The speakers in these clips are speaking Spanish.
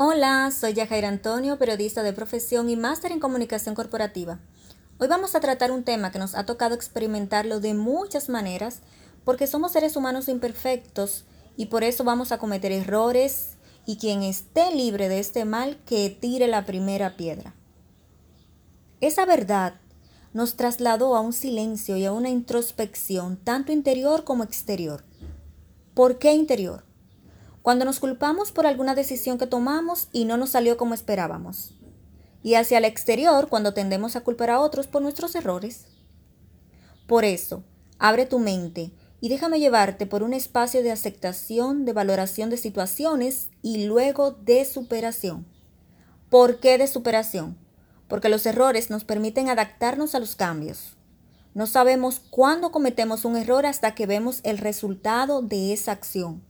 Hola, soy Yajaira Antonio, periodista de profesión y máster en comunicación corporativa. Hoy vamos a tratar un tema que nos ha tocado experimentarlo de muchas maneras porque somos seres humanos imperfectos y por eso vamos a cometer errores y quien esté libre de este mal que tire la primera piedra. Esa verdad nos trasladó a un silencio y a una introspección tanto interior como exterior. ¿Por qué interior? Cuando nos culpamos por alguna decisión que tomamos y no nos salió como esperábamos, y hacia el exterior cuando tendemos a culpar a otros por nuestros errores. Por eso, abre tu mente y déjame llevarte por un espacio de aceptación, de valoración de situaciones y luego de superación. ¿Por qué de superación? Porque los errores nos permiten adaptarnos a los cambios. No sabemos cuándo cometemos un error hasta que vemos el resultado de esa acción.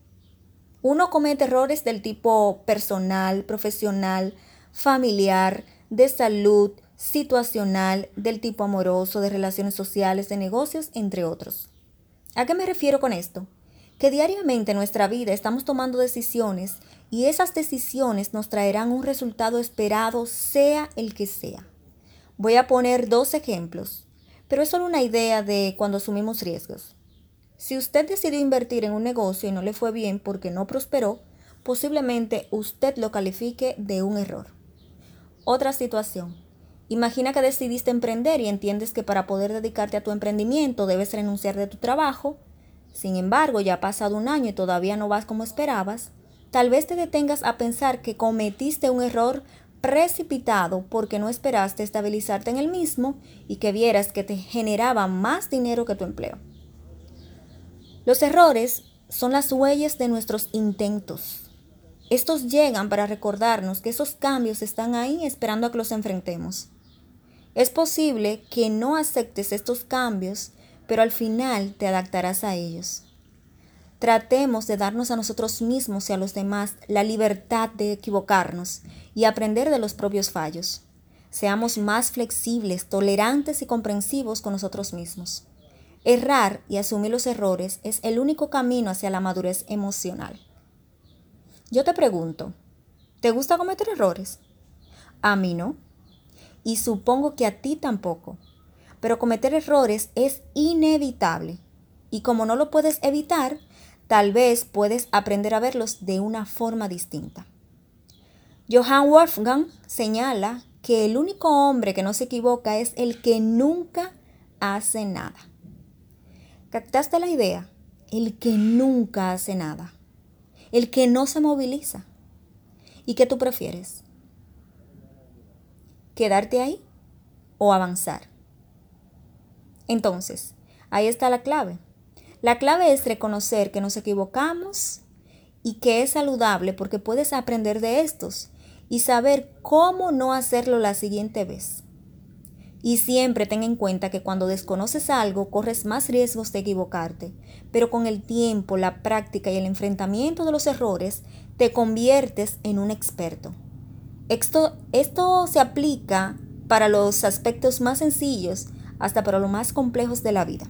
Uno comete errores del tipo personal, profesional, familiar, de salud, situacional, del tipo amoroso, de relaciones sociales, de negocios, entre otros. ¿A qué me refiero con esto? Que diariamente en nuestra vida estamos tomando decisiones y esas decisiones nos traerán un resultado esperado, sea el que sea. Voy a poner dos ejemplos, pero es solo una idea de cuando asumimos riesgos. Si usted decidió invertir en un negocio y no le fue bien porque no prosperó, posiblemente usted lo califique de un error. Otra situación. Imagina que decidiste emprender y entiendes que para poder dedicarte a tu emprendimiento debes renunciar de tu trabajo. Sin embargo, ya ha pasado un año y todavía no vas como esperabas. Tal vez te detengas a pensar que cometiste un error precipitado porque no esperaste estabilizarte en el mismo y que vieras que te generaba más dinero que tu empleo. Los errores son las huellas de nuestros intentos. Estos llegan para recordarnos que esos cambios están ahí esperando a que los enfrentemos. Es posible que no aceptes estos cambios, pero al final te adaptarás a ellos. Tratemos de darnos a nosotros mismos y a los demás la libertad de equivocarnos y aprender de los propios fallos. Seamos más flexibles, tolerantes y comprensivos con nosotros mismos. Errar y asumir los errores es el único camino hacia la madurez emocional. Yo te pregunto, ¿te gusta cometer errores? A mí no. Y supongo que a ti tampoco. Pero cometer errores es inevitable. Y como no lo puedes evitar, tal vez puedes aprender a verlos de una forma distinta. Johann Wolfgang señala que el único hombre que no se equivoca es el que nunca hace nada. ¿Captaste la idea? El que nunca hace nada. El que no se moviliza. ¿Y qué tú prefieres? ¿Quedarte ahí o avanzar? Entonces, ahí está la clave. La clave es reconocer que nos equivocamos y que es saludable porque puedes aprender de estos y saber cómo no hacerlo la siguiente vez. Y siempre ten en cuenta que cuando desconoces algo corres más riesgos de equivocarte, pero con el tiempo, la práctica y el enfrentamiento de los errores te conviertes en un experto. Esto, esto se aplica para los aspectos más sencillos hasta para los más complejos de la vida.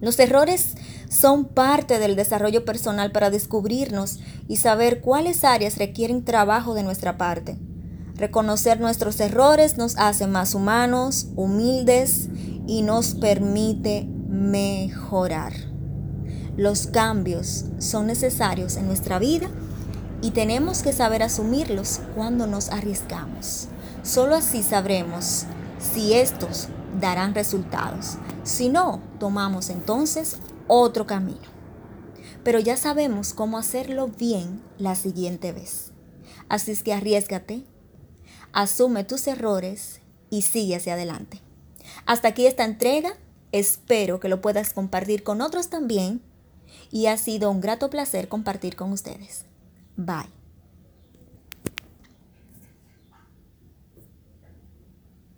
Los errores son parte del desarrollo personal para descubrirnos y saber cuáles áreas requieren trabajo de nuestra parte. Reconocer nuestros errores nos hace más humanos, humildes y nos permite mejorar. Los cambios son necesarios en nuestra vida y tenemos que saber asumirlos cuando nos arriesgamos. Solo así sabremos si estos darán resultados. Si no, tomamos entonces otro camino. Pero ya sabemos cómo hacerlo bien la siguiente vez. Así que arriesgate, asume tus errores y sigue hacia adelante. Hasta aquí esta entrega. Espero que lo puedas compartir con otros también. Y ha sido un grato placer compartir con ustedes. Bye.